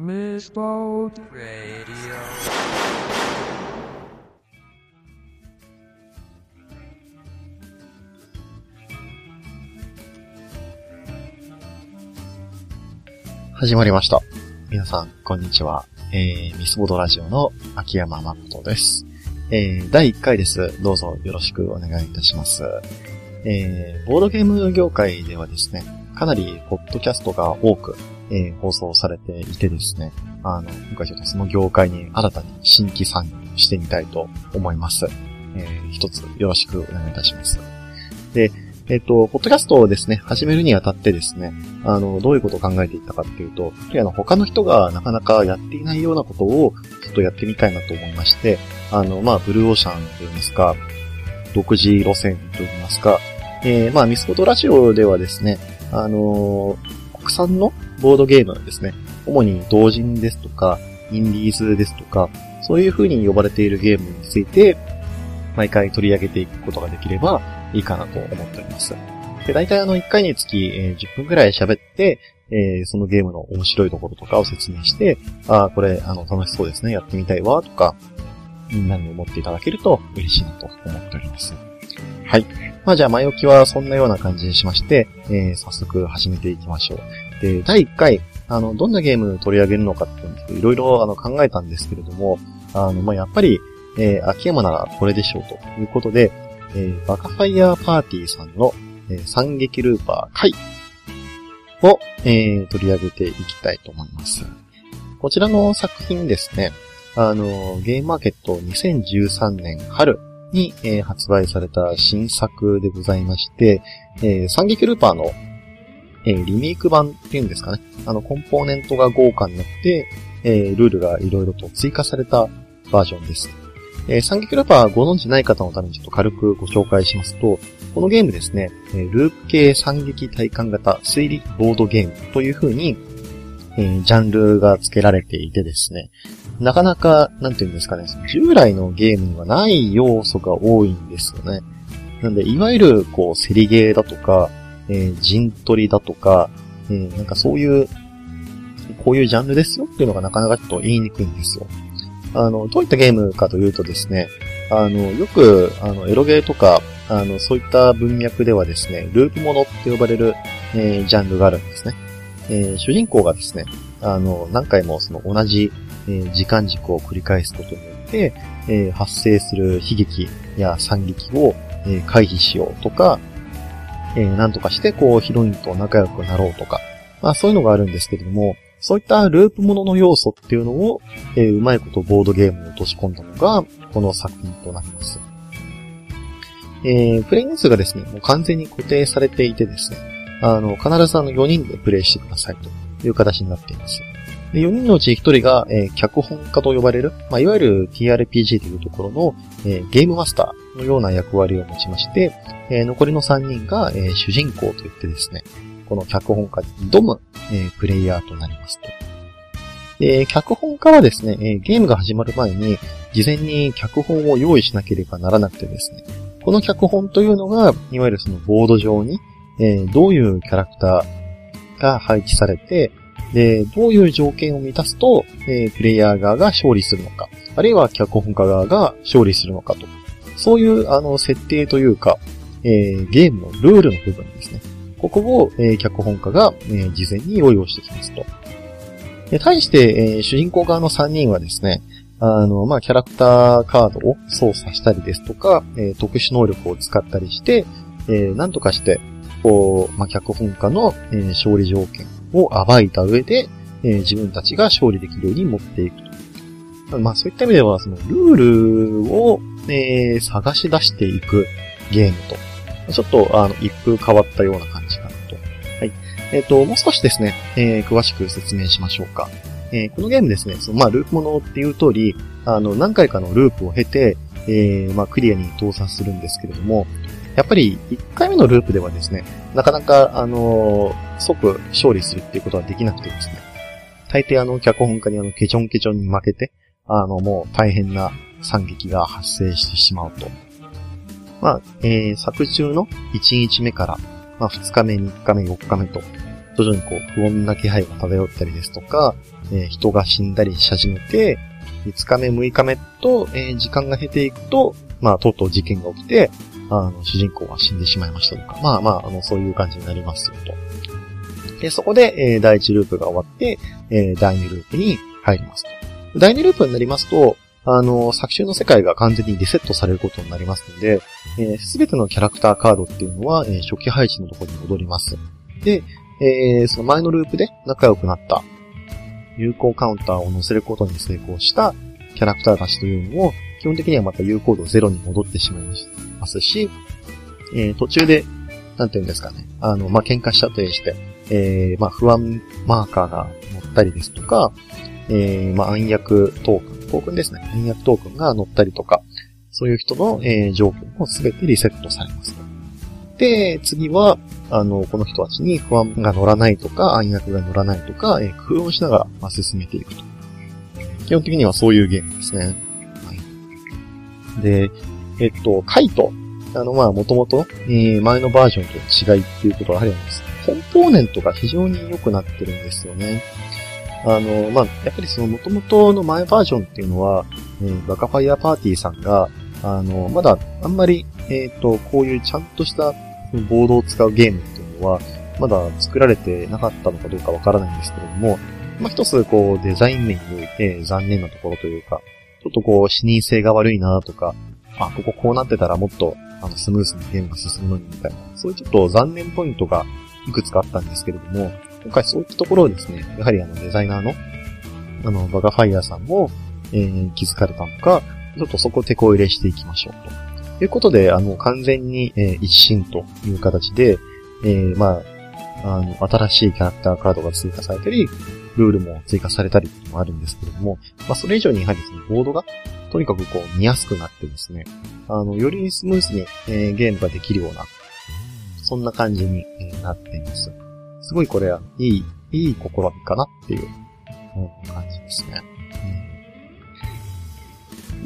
Mistboat Radio. 始まりました。皆さん、こんにちは。えー、ミスボードラジオの秋山誠です。えー、第1回です。どうぞよろしくお願いいたします。えー、ボードゲーム業界ではですね、かなりポッドキャストが多く、えー放送されていてですね、あの、今回ちょっとその業界に新たに新規参入してみたいと思います。えー、一つよろしくお願いいたします。で、えっ、と、ポッドキャストをですね、始めるにあたってですね、あの、どういうことを考えていったかっていうと、あの、他の人がなかなかやっていないようなことを、ちょっとやってみたいなと思いまして、あの、まあ、ブルーオーシャンといいますか、独自路線といいますか、えー、まあ、ミスコトラジオではですね、あのー国産のボードゲームですね、主に同人ですとか、インディーズですとか、そういう風に呼ばれているゲームについて、毎回取り上げていくことができればいいかなと思っております。で、大体あの、1回につき、え10分くらい喋って、えーそのゲームの面白いところとかを説明して、ああ、これ、あの、楽しそうですね、やってみたいわ、とか、みんなに思っていただけると嬉しいなと思っております。はい。まあじゃあ前置きはそんなような感じにしまして、えー早速始めていきましょう。で、第1回、あの、どんなゲーム取り上げるのかっていうのをいろいろあの考えたんですけれども、あの、まあやっぱり、えー秋山ならこれでしょうということで、えーバカファイヤーパーティーさんの、えー惨劇ルーパー回を、えー取り上げていきたいと思います。こちらの作品ですね、あの、ゲームマーケット2013年春に、えー発売された新作でございまして、えー、惨劇ルーパーの、えーリメイク版っていうんですかね。あの、コンポーネントが豪華になって、えールールがいろいろと追加されたバージョンです。えー、惨劇ルーパーご存知ない方のためにちょっと軽くご紹介しますと、このゲームですね、えーループ系惨劇体感型推理ボードゲームという風に、えージャンルが付けられていてですね、なかなか、なんていうんですかね、従来のゲームにはない要素が多いんですよね。なんで、いわゆる、こう、セリゲーだとか、えー陣取りだとか、えーなんかそういう、こういうジャンルですよっていうのがなかなかちょっと言いにくいんですよ。あの、どういったゲームかというとですね、あの、よく、あの、エロゲーとか、あの、そういった文脈ではですね、ループものって呼ばれる、えージャンルがあるんですね。えー主人公がですね、あの、何回もその同じ、えー時間軸を繰り返すことによって、えー発生する悲劇や惨劇を、えー回避しようとか、えーなんとかして、こう、ヒロインと仲良くなろうとか、まあそういうのがあるんですけれども、そういったループものの要素っていうのを、えーうまいことボードゲームに落とし込んだのが、この作品となります。えー、プレイ人数がですね、もう完全に固定されていてですね、あの、必ずあの4人でプレイしてくださいという形になっています。で4人のうち1人が、えー脚本家と呼ばれる、まあ、いわゆる TRPG というところの、えーゲームマスターのような役割を持ちまして、えー残りの3人が、え主人公といってですね、この脚本家に挑む、えプレイヤーとなりますと。で、脚本家はですね、えゲームが始まる前に、事前に脚本を用意しなければならなくてですね、この脚本というのが、いわゆるそのボード上に、えどういうキャラクターが配置されて、で、どういう条件を満たすと、えープレイヤー側が勝利するのか、あるいは脚本家側が勝利するのかと。そういう、あの、設定というか、えーゲームのルールの部分ですね。ここを、えー脚本家が、えー事前に用意をしてきますと。で対して、えー主人公側の3人はですね、あの、まあ、キャラクターカードを操作したりですとか、えー特殊能力を使ったりして、えーなんとかして、こう、まあ、脚本家の、えー勝利条件を暴いた上で、えー自分たちが勝利できるように持っていくと。まあ、そういった意味では、その、ルールを、えー探し出していくゲームと。ちょっと、あの、一風変わったような感じかなと。はい。えっ、と、もう少しですね、えー詳しく説明しましょうか。えーこのゲームですね、そのまあ、ループものっていう通り、あの、何回かのループを経て、えーまあ、クリアに到達するんですけれども、やっぱり、1回目のループではですね、なかなか、あのー即勝利するっていうことはできなくてですね、大抵あの、脚本家にあの、ケチョンケチョンに負けて、あの、もう大変な惨劇が発生してしまうと。まあ、えー、作中の1日目から、まあ、2日目、3日目、4日目と、徐々にこう、不穏な気配が漂ったりですとか、えー、人が死んだりし始めて、5日目、6日目と、えー、時間が経ていくと、まあ、とうとう事件が起きて、あの、主人公は死んでしまいましたとか、まあまあ、あの、そういう感じになりますよと。で、そこで、えー、第1ループが終わって、えー、第2ループに入りますと。第2ループになりますと、あの、作中の世界が完全にリセットされることになりますので、す、えー、べ、てのキャラクターカードっていうのは、えー、初期配置のところに戻ります。で、えー、その前のループで仲良くなった有効カウンターを載せることに成功したキャラクターたちというのを、基本的にはまた有効度ゼロに戻ってしまいますし、えー、途中で、なんていうんですかね、あの、まあ、喧嘩したりして、えー、まあ、不安マーカーが載ったりですとか、えー、まあ、暗躍トークン、トークンですね。暗躍トークンが載ったりとか、そういう人の、えー、状況もすべてリセットされます。で、次は、あの、この人たちに不安が乗らないとか、暗躍が乗らないとか、えー、工夫をしながら、まあ、進めていくと。基本的にはそういうゲームですね。で、えっと、カイト。あの、まあ、もともと、えー、前のバージョンとの違いっていうことはあるんです。コンポーネントが非常に良くなってるんですよね。あの、まあ、やっぱりその元々の前バージョンっていうのは、えー、バカファイアパーティーさんが、あの、まだあんまり、えっ、ー、と、こういうちゃんとしたボードを使うゲームっていうのは、まだ作られてなかったのかどうかわからないんですけれども、まあ、一つこうデザイン面において残念なところというか、ょっとこう視認性が悪いなとか、あ、こここうなってたらもっとあのスムースにゲームが進むのにみたいな、そういうちょっと残念ポイントがいくつかあったんですけれども、今回そういったところをですね、やはりあのデザイナーの、あの、バガファイヤーさんも、えー、気づかれたのか、ちょっとそこを手こ入れしていきましょうと。ということで、あの、完全に、えー、一新という形で、えー、まあ、あの、新しいキャラクターカードが追加されたり、ルールも追加されたりっていうのもあるんですけれども、まあ、それ以上にやはりですね、ボードが、とにかくこう、見やすくなってですね、あの、よりスムーズに、えー、ゲームができるような、そんな感じに、なっています。すごいこれは、いい、いい試みかなっていう、うん、感じですね。うん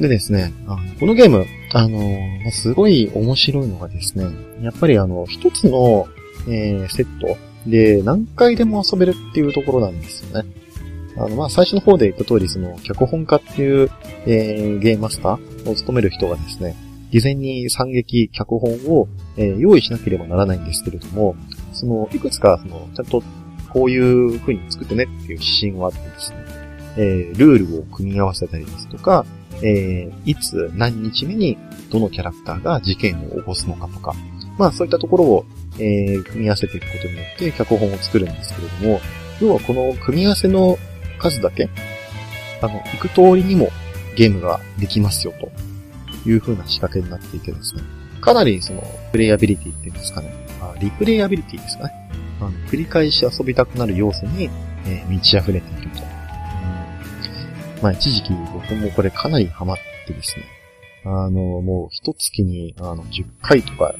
でですね、あこのゲーム、あのすごい面白いのがですね、やっぱりあの、一つの、えー、セットで何回でも遊べるっていうところなんですよね。あの、まあ、最初の方で言った通り、その、脚本家っていう、えー、ゲームマスターを務める人がですね、事前に惨劇、脚本を、えー、用意しなければならないんですけれども、その、いくつか、その、ちゃんと、こういう風に作ってねっていう指針はあってですね、えー、ルールを組み合わせたりですとか、えー、いつ何日目にどのキャラクターが事件を起こすのかとか、まあそういったところを、えー、組み合わせていくことによって脚本を作るんですけれども、要はこの組み合わせの数だけ、あの、行く通りにもゲームができますよという風な仕掛けになっていてですね、かなりその、プレイアビリティっていうんですかね、あリプレイアビリティですかね、あの繰り返し遊びたくなる要素に、えー、満ち溢れていると。まあ一時期僕もこれかなりハマってですね、あの、もう一月にあの10回とか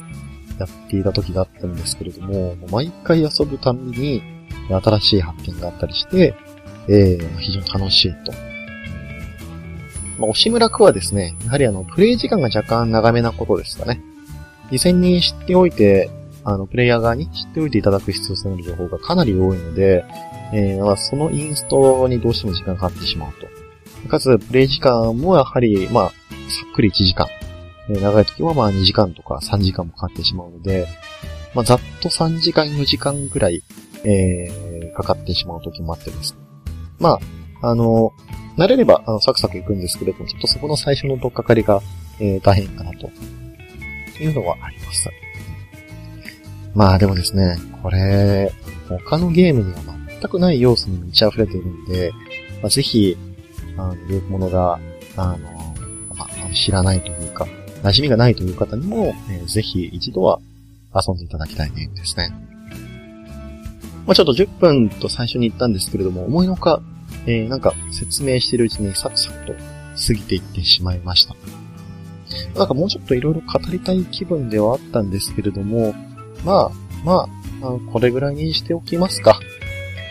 やっていた時があったんですけれども、毎回遊ぶたびに新しい発見があったりして、えー、非常に楽しいと。まあ、押村区はですね、やはりあの、プレイ時間が若干長めなことですかね。事前に知っておいて、あの、プレイヤー側に知っておいていただく必要性のある情報がかなり多いので、えー、まあ、そのインストにどうしても時間がかかってしまうと。かつ、プレイ時間もやはり、まあ、さっくり1時間。え長い時はまあ2時間とか3時間もかかってしまうので、まあ、ざっと3時間4時間ぐらい、えー、かかってしまう時もあってです。まあ、あの、慣れれば、あの、サクサクいくんですけれども、ちょっとそこの最初のとっかかりが、えー、大変かなと。というのはあります。まあでもですね、これ、他のゲームには全くない要素に満ち溢れているんで、まあ、ぜひ、あの、いうものが、あの、まあ、知らないと、馴染みがないという方にも、えー、ぜひ一度は遊んでいただきたいゲームですね。まあ、ちょっと10分と最初に言ったんですけれども、思いのほか、えー、なんか説明してるうちにサクサクと過ぎていってしまいました。なんかもうちょっといろいろ語りたい気分ではあったんですけれども、まあ、まあ、あこれぐらいにしておきますか。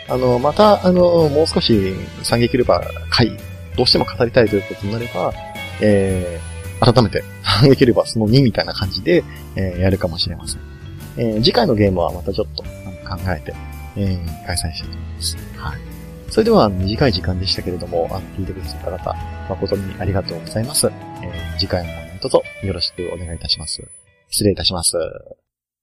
あの、また、あの、もう少し惨劇ルバー回どうしても語りたいということになれば、えー、改めて、できればその2みたいな感じで、えー、やるかもしれません。えー、次回のゲームはまたちょっと考えて、えー、開催したいと思います。はい。それでは短い時間でしたけれども、あの、聞いてくださった方、誠にありがとうございます。えー、次回も何卒よろしくお願いいたします。失礼いたします。